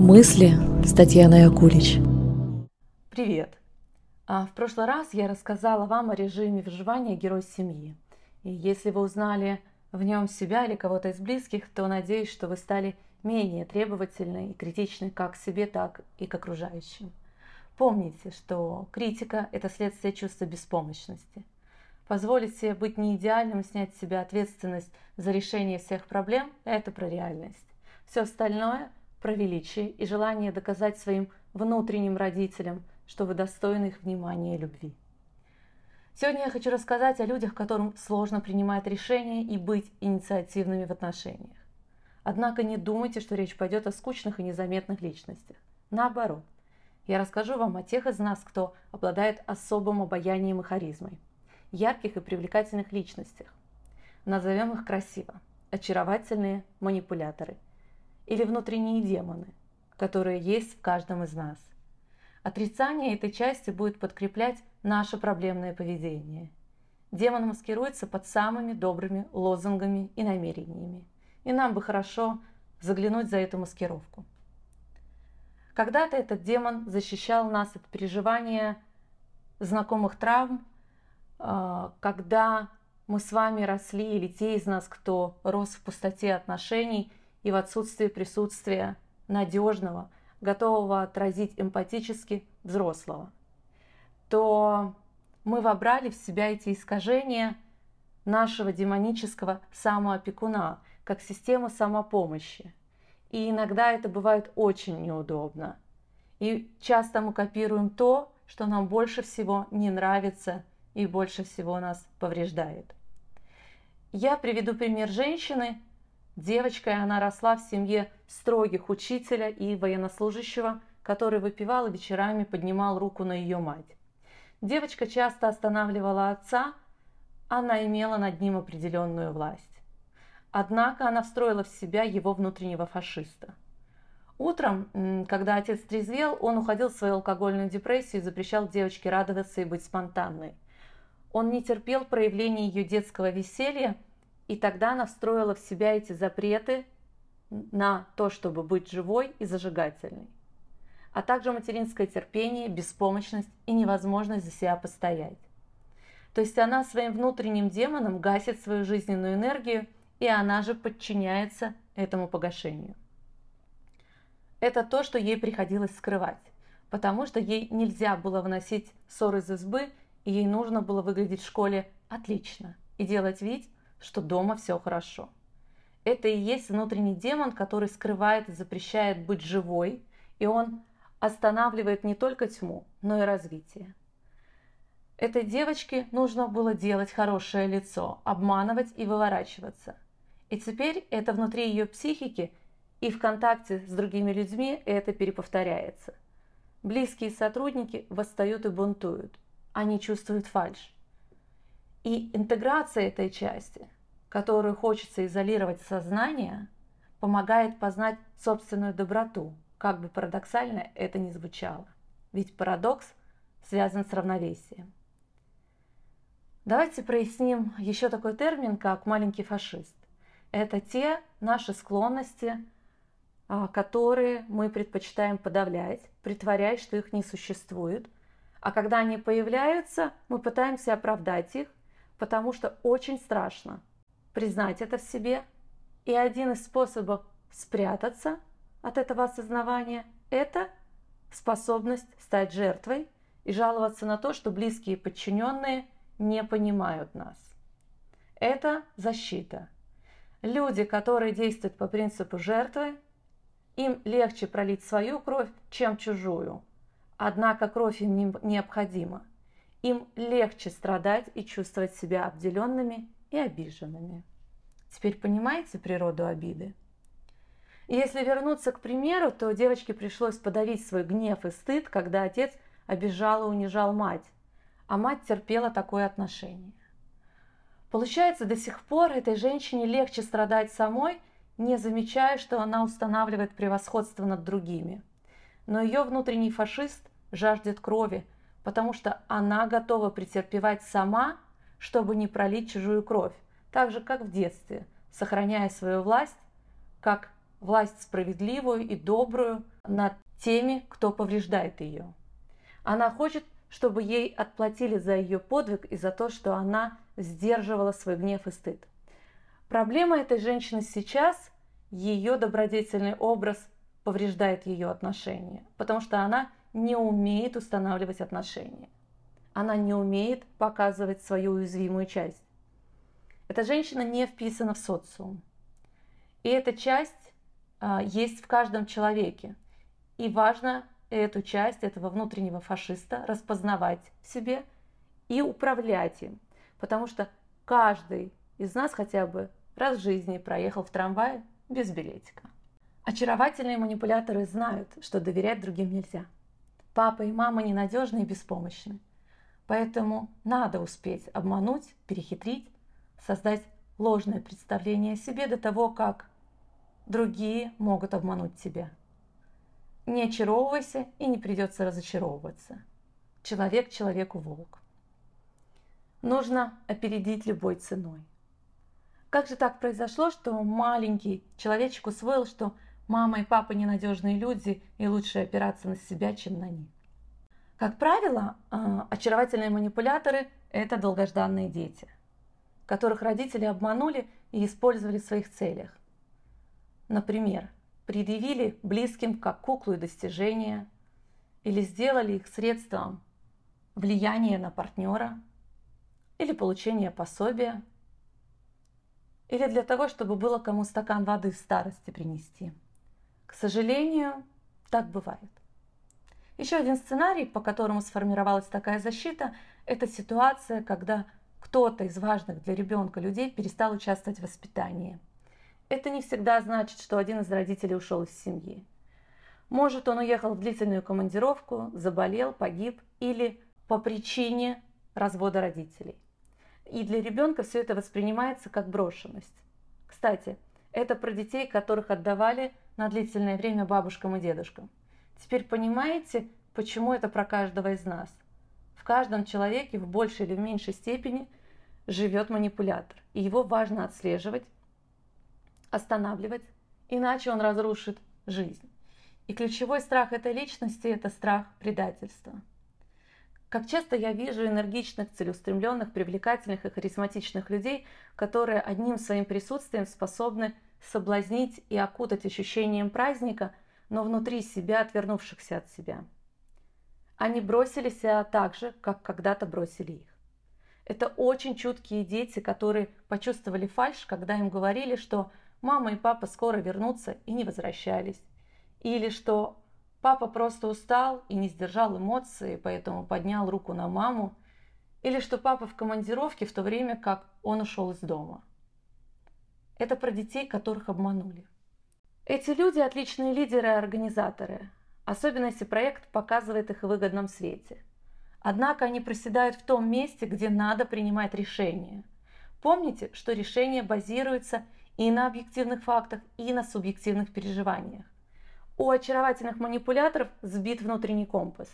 Мысли с Татьяной Акулич. Привет! А, в прошлый раз я рассказала вам о режиме выживания герой семьи. И если вы узнали в нем себя или кого-то из близких, то надеюсь, что вы стали менее требовательны и критичны как к себе, так и к окружающим. Помните, что критика – это следствие чувства беспомощности. Позволить себе быть не идеальным, снять с себя ответственность за решение всех проблем – это про реальность. Все остальное – про величие и желание доказать своим внутренним родителям, что вы достойны их внимания и любви. Сегодня я хочу рассказать о людях, которым сложно принимать решения и быть инициативными в отношениях. Однако не думайте, что речь пойдет о скучных и незаметных личностях. Наоборот, я расскажу вам о тех из нас, кто обладает особым обаянием и харизмой, ярких и привлекательных личностях. Назовем их красиво. Очаровательные манипуляторы. Или внутренние демоны, которые есть в каждом из нас. Отрицание этой части будет подкреплять наше проблемное поведение. Демон маскируется под самыми добрыми лозунгами и намерениями. И нам бы хорошо заглянуть за эту маскировку. Когда-то этот демон защищал нас от переживания знакомых травм, а, когда мы с вами росли, или те из нас, кто рос в пустоте отношений и в отсутствии присутствия надежного, готового отразить эмпатически взрослого, то мы вобрали в себя эти искажения нашего демонического самоопекуна, как систему самопомощи. И иногда это бывает очень неудобно. И часто мы копируем то, что нам больше всего не нравится и больше всего нас повреждает. Я приведу пример женщины. Девочкой она росла в семье строгих учителя и военнослужащего, который выпивал и вечерами поднимал руку на ее мать. Девочка часто останавливала отца, она имела над ним определенную власть. Однако она встроила в себя его внутреннего фашиста. Утром, когда отец трезвел, он уходил в свою алкогольную депрессию и запрещал девочке радоваться и быть спонтанной. Он не терпел проявления ее детского веселья, и тогда она встроила в себя эти запреты на то, чтобы быть живой и зажигательной, а также материнское терпение, беспомощность и невозможность за себя постоять. То есть она своим внутренним демоном гасит свою жизненную энергию, и она же подчиняется этому погашению. Это то, что ей приходилось скрывать, потому что ей нельзя было выносить ссор из избы и ей нужно было выглядеть в школе отлично и делать вид, что дома все хорошо. Это и есть внутренний демон, который скрывает и запрещает быть живой, и он останавливает не только тьму, но и развитие. Этой девочке нужно было делать хорошее лицо, обманывать и выворачиваться. И теперь это внутри ее психики и в контакте с другими людьми это переповторяется. Близкие сотрудники восстают и бунтуют – они чувствуют фальш. И интеграция этой части, которую хочется изолировать сознание, помогает познать собственную доброту, как бы парадоксально это ни звучало. Ведь парадокс связан с равновесием. Давайте проясним еще такой термин, как маленький фашист. Это те наши склонности, а, которые мы предпочитаем подавлять, притворяясь, что их не существует – а когда они появляются, мы пытаемся оправдать их, потому что очень страшно признать это в себе. И один из способов спрятаться от этого осознавания – это способность стать жертвой и жаловаться на то, что близкие подчиненные не понимают нас. Это защита. Люди, которые действуют по принципу жертвы, им легче пролить свою кровь, чем чужую – Однако кровь им не необходима. Им легче страдать и чувствовать себя обделенными и обиженными. Теперь понимаете природу обиды? если вернуться к примеру, то девочке пришлось подавить свой гнев и стыд, когда отец обижал и унижал мать, а мать терпела такое отношение. Получается, до сих пор этой женщине легче страдать самой, не замечая, что она устанавливает превосходство над другими. Но ее внутренний фашист жаждет крови, потому что она готова претерпевать сама, чтобы не пролить чужую кровь, так же, как в детстве, сохраняя свою власть, как власть справедливую и добрую над теми, кто повреждает ее. Она хочет, чтобы ей отплатили за ее подвиг и за то, что она сдерживала свой гнев и стыд. Проблема этой женщины сейчас, ее добродетельный образ повреждает ее отношения, потому что она не умеет устанавливать отношения. Она не умеет показывать свою уязвимую часть. Эта женщина не вписана в социум. И эта часть а, есть в каждом человеке. И важно эту часть этого внутреннего фашиста распознавать в себе и управлять им. Потому что каждый из нас хотя бы раз в жизни проехал в трамвае без билетика. Очаровательные манипуляторы знают, что доверять другим нельзя. Папа и мама ненадежны и беспомощны. Поэтому надо успеть обмануть, перехитрить, создать ложное представление о себе до того, как другие могут обмануть тебя. Не очаровывайся и не придется разочаровываться. Человек человеку волк. Нужно опередить любой ценой. Как же так произошло, что маленький человечек усвоил, что мама и папа ненадежные люди и лучше опираться на себя, чем на них? Как правило, а, очаровательные манипуляторы – это долгожданные дети, которых родители обманули и использовали в своих целях. Например, предъявили близким как куклу и достижения, или сделали их средством влияния на партнера, или получения пособия, или для того, чтобы было кому стакан воды в старости принести. К сожалению, так бывает. Еще один сценарий, по которому сформировалась такая защита, это ситуация, когда кто-то из важных для ребенка людей перестал участвовать в воспитании – это не всегда значит, что один из родителей ушел из семьи. Может, он уехал в длительную командировку, заболел, погиб или по причине развода родителей. И для ребенка все это воспринимается как брошенность. Кстати, это про детей, которых отдавали на длительное время бабушкам и дедушкам. Теперь понимаете, почему это про каждого из нас? В каждом человеке в большей или в меньшей степени живет манипулятор, и его важно отслеживать останавливать, иначе он разрушит жизнь. И ключевой страх этой личности – это страх предательства. Как часто я вижу энергичных, целеустремленных, привлекательных и харизматичных людей, которые одним своим присутствием способны соблазнить и окутать ощущением праздника, но внутри себя отвернувшихся от себя. Они бросили себя так же, как когда-то бросили их. Это очень чуткие дети, которые почувствовали фальш, когда им говорили, что мама и папа скоро вернутся и не возвращались. Или что папа просто устал и не сдержал эмоции, поэтому поднял руку на маму. Или что папа в командировке в то время, как он ушел из дома. Это про детей, которых обманули. Эти люди отличные лидеры и организаторы, особенно если проект показывает их в выгодном свете. Однако они проседают в том месте, где надо принимать решения. Помните, что решение базируется и на объективных фактах, и на субъективных переживаниях. У очаровательных манипуляторов сбит внутренний компас.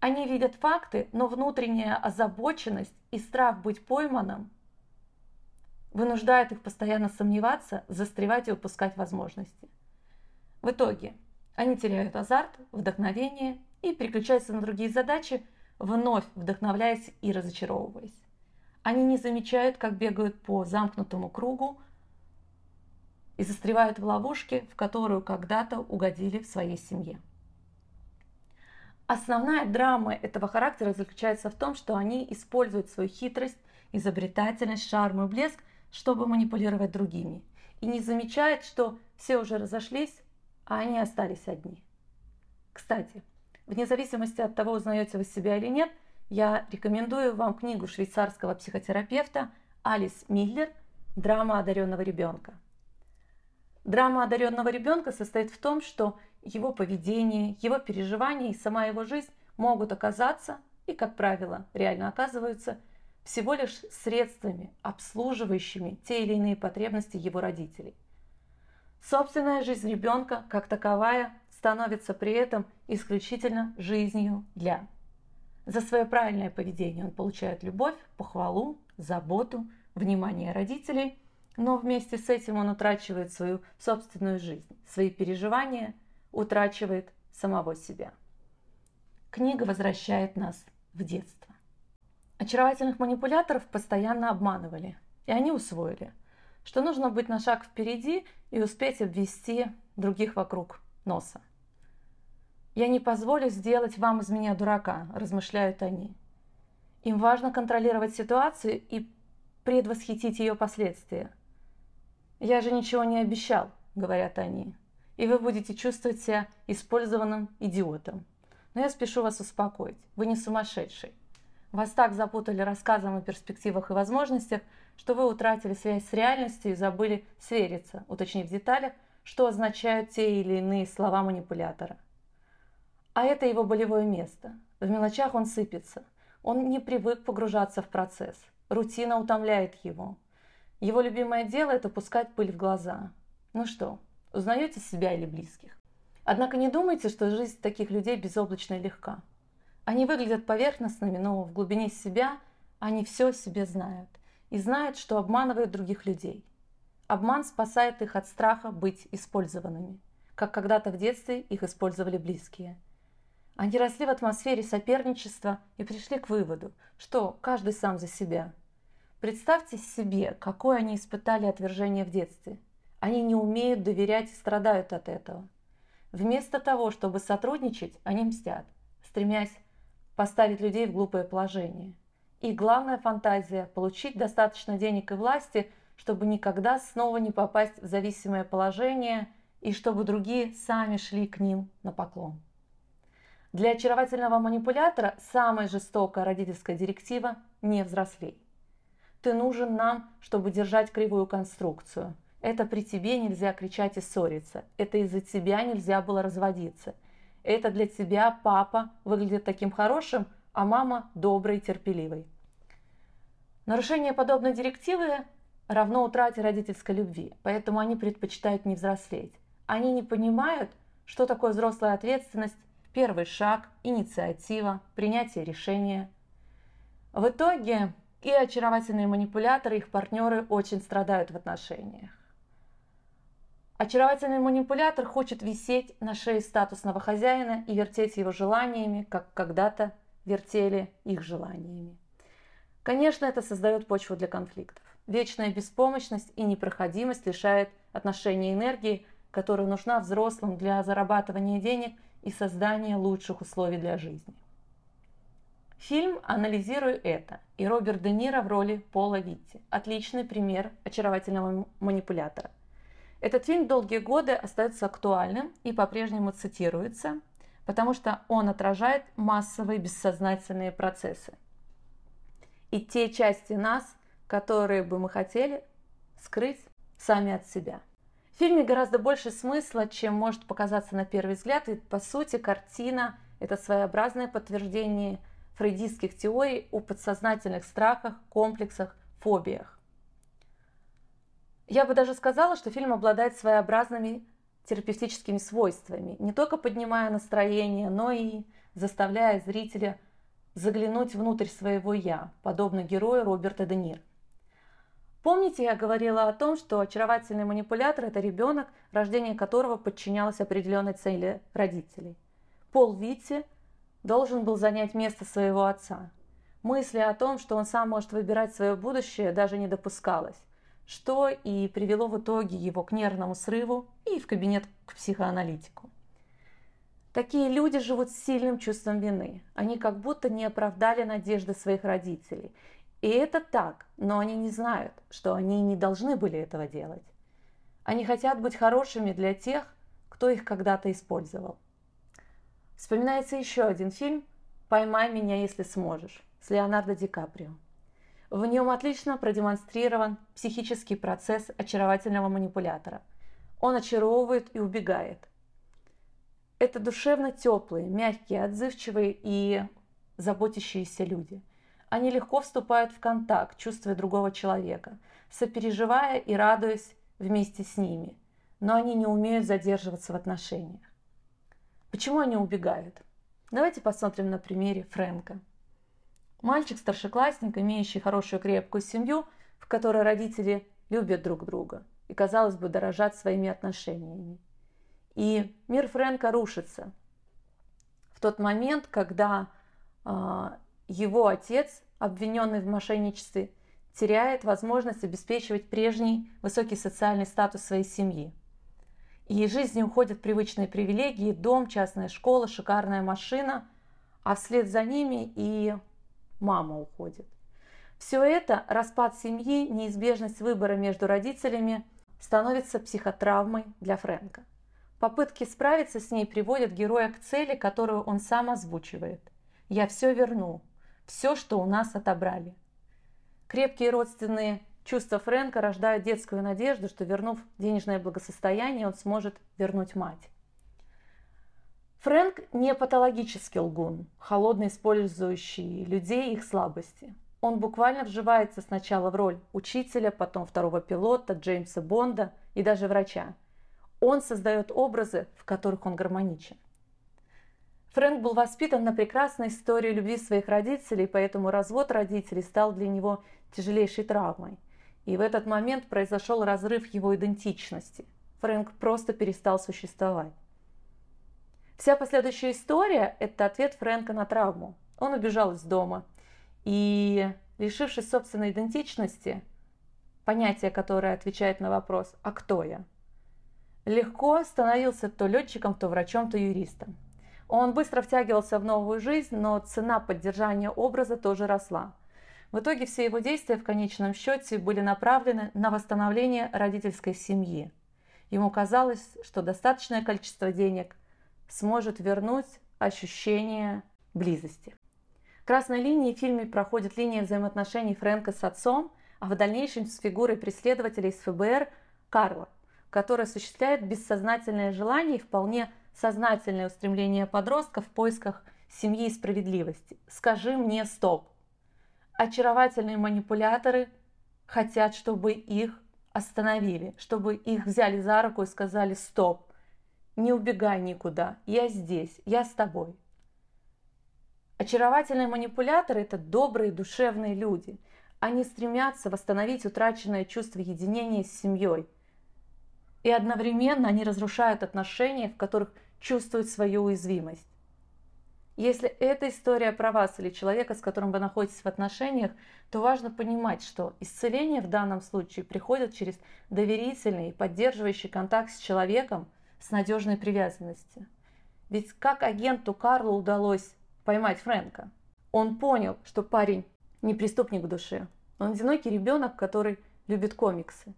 Они видят факты, но внутренняя озабоченность и страх быть пойманным вынуждают их постоянно сомневаться, застревать и упускать возможности. В итоге они теряют азарт, вдохновение и переключаются на другие задачи, вновь вдохновляясь и разочаровываясь. Они не замечают, как бегают по замкнутому кругу, и застревают в ловушке, в которую когда-то угодили в своей семье. Основная драма этого характера заключается в том, что они используют свою хитрость, изобретательность, шарм и блеск, чтобы манипулировать другими. И не замечают, что все уже разошлись, а они остались одни. Кстати, вне зависимости от того, узнаете вы себя или нет, я рекомендую вам книгу швейцарского психотерапевта Алис Миллер «Драма одаренного ребенка». Драма одаренного ребенка состоит в том, что его поведение, его переживания и сама его жизнь могут оказаться, и, как правило, реально оказываются, всего лишь средствами, обслуживающими те или иные потребности его родителей. Собственная жизнь ребенка, как таковая, становится при этом исключительно жизнью для. За свое правильное поведение он получает любовь, похвалу, заботу, внимание родителей – но вместе с этим он утрачивает свою собственную жизнь, свои переживания, утрачивает самого себя. Книга возвращает нас в детство. Очаровательных манипуляторов постоянно обманывали, и они усвоили, что нужно быть на шаг впереди и успеть обвести других вокруг носа. «Я не позволю сделать вам из меня дурака», – размышляют они. Им важно контролировать ситуацию и предвосхитить ее последствия. «Я же ничего не обещал», – говорят они, – «и вы будете чувствовать себя использованным идиотом. Но я спешу вас успокоить, вы не сумасшедший. Вас так запутали рассказом о перспективах и возможностях, что вы утратили связь с реальностью и забыли свериться, уточнив в деталях, что означают те или иные слова манипулятора. А это его болевое место. В мелочах он сыпется. Он не привык погружаться в процесс. Рутина утомляет его. Его любимое дело – это пускать пыль в глаза. Ну что, узнаете себя или близких? Однако не думайте, что жизнь таких людей безоблачно легка. Они выглядят поверхностными, но в глубине себя они все о себе знают и знают, что обманывают других людей. Обман спасает их от страха быть использованными, как когда-то в детстве их использовали близкие. Они росли в атмосфере соперничества и пришли к выводу, что каждый сам за себя. Представьте себе, какое они испытали отвержение в детстве. Они не умеют доверять и страдают от этого. Вместо того, чтобы сотрудничать, они мстят, стремясь поставить людей в глупое положение. И главная фантазия – получить достаточно денег и власти – чтобы никогда снова не попасть в зависимое положение и чтобы другие сами шли к ним на поклон. Для очаровательного манипулятора самая жестокая родительская директива – не взрослей. Ты нужен нам, чтобы держать кривую конструкцию. Это при тебе нельзя кричать и ссориться. Это из-за тебя нельзя было разводиться. Это для тебя папа выглядит таким хорошим, а мама доброй и терпеливой. Нарушение подобной директивы равно утрате родительской любви, поэтому они предпочитают не взрослеть. Они не понимают, что такое взрослая ответственность, первый шаг, инициатива, принятие решения. В итоге и очаровательные манипуляторы, их партнеры очень страдают в отношениях. Очаровательный манипулятор хочет висеть на шее статусного хозяина и вертеть его желаниями, как когда-то вертели их желаниями. Конечно, это создает почву для конфликтов. Вечная беспомощность и непроходимость лишает отношения энергии, которая нужна взрослым для зарабатывания денег и создания лучших условий для жизни. Фильм «Анализирую это» и Роберт Де Ниро в роли Пола Витти. Отличный пример очаровательного манипулятора. Этот фильм долгие годы остается актуальным и по-прежнему цитируется, потому что он отражает массовые бессознательные процессы. И те части нас, которые бы мы хотели скрыть сами от себя. В фильме гораздо больше смысла, чем может показаться на первый взгляд, и по сути картина – это своеобразное подтверждение фрейдистских теорий о подсознательных страхах, комплексах, фобиях. Я бы даже сказала, что фильм обладает своеобразными терапевтическими свойствами, не только поднимая настроение, но и заставляя зрителя заглянуть внутрь своего «я», подобно герою Роберта Де Ниро. Помните, я говорила о том, что очаровательный манипулятор – это ребенок, рождение которого подчинялось определенной цели родителей. Пол Витти должен был занять место своего отца. Мысли о том, что он сам может выбирать свое будущее, даже не допускалось, что и привело в итоге его к нервному срыву и в кабинет к психоаналитику. Такие люди живут с сильным чувством вины. Они как будто не оправдали надежды своих родителей и это так, но они не знают, что они не должны были этого делать. Они хотят быть хорошими для тех, кто их когда-то использовал. Вспоминается еще один фильм «Поймай меня, если сможешь» с Леонардо Ди Каприо. В нем отлично продемонстрирован психический процесс очаровательного манипулятора. Он очаровывает и убегает. Это душевно теплые, мягкие, отзывчивые и заботящиеся люди – они легко вступают в контакт, чувствуя другого человека, сопереживая и радуясь вместе с ними, но они не умеют задерживаться в отношениях. Почему они убегают? Давайте посмотрим на примере Фрэнка. Мальчик-старшеклассник, имеющий хорошую крепкую семью, в которой родители любят друг друга и, казалось бы, дорожат своими отношениями. И мир Фрэнка рушится в тот момент, когда э, его отец, обвиненный в мошенничестве, теряет возможность обеспечивать прежний высокий социальный статус своей семьи. И из жизни уходят привычные привилегии, дом, частная школа, шикарная машина, а вслед за ними и мама уходит. Все это, распад семьи, неизбежность выбора между родителями, становится психотравмой для Фрэнка. Попытки справиться с ней приводят героя к цели, которую он сам озвучивает. «Я все верну, все, что у нас отобрали». Крепкие родственные чувства Фрэнка рождают детскую надежду, что вернув денежное благосостояние, он сможет вернуть мать. Фрэнк не патологический лгун, холодно использующий людей и их слабости. Он буквально вживается сначала в роль учителя, потом второго пилота, Джеймса Бонда и даже врача. Он создает образы, в которых он гармоничен. Фрэнк был воспитан на прекрасной истории любви своих родителей, поэтому развод родителей стал для него тяжелейшей травмой. И в этот момент произошел разрыв его идентичности. Фрэнк просто перестал существовать. Вся последующая история – это ответ Фрэнка на травму. Он убежал из дома – и лишившись собственной идентичности, понятие, которое отвечает на вопрос «А кто я?», легко становился то летчиком, то врачом, то юристом. Он быстро втягивался в новую жизнь, но цена поддержания образа тоже росла. В итоге все его действия в конечном счете были направлены на восстановление родительской семьи. Ему казалось, что достаточное количество денег сможет вернуть ощущение близости. Красной линией в фильме проходит линия взаимоотношений Фрэнка с отцом, а в дальнейшем с фигурой преследователя из ФБР Карла, который осуществляет бессознательное желание и вполне сознательное устремление подростка в поисках семьи и справедливости. Скажи мне стоп. Очаровательные манипуляторы хотят, чтобы их остановили, чтобы их взяли за руку и сказали стоп, не убегай никуда, я здесь, я с тобой. Очаровательные манипуляторы – это добрые, душевные люди. Они стремятся восстановить утраченное чувство единения с семьей. И одновременно они разрушают отношения, в которых чувствуют свою уязвимость. Если эта история про вас или человека, с которым вы находитесь в отношениях, то важно понимать, что исцеление в данном случае приходит через доверительный и поддерживающий контакт с человеком с надежной привязанностью. Ведь как агенту Карлу удалось поймать Фрэнка. Он понял, что парень не преступник в душе. Он одинокий ребенок, который любит комиксы.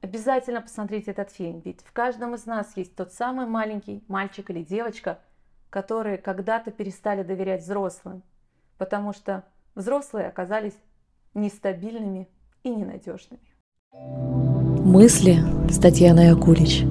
Обязательно посмотрите этот фильм, ведь в каждом из нас есть тот самый маленький мальчик или девочка, которые когда-то перестали доверять взрослым, потому что взрослые оказались нестабильными и ненадежными. Мысли с Татьяной Акулич.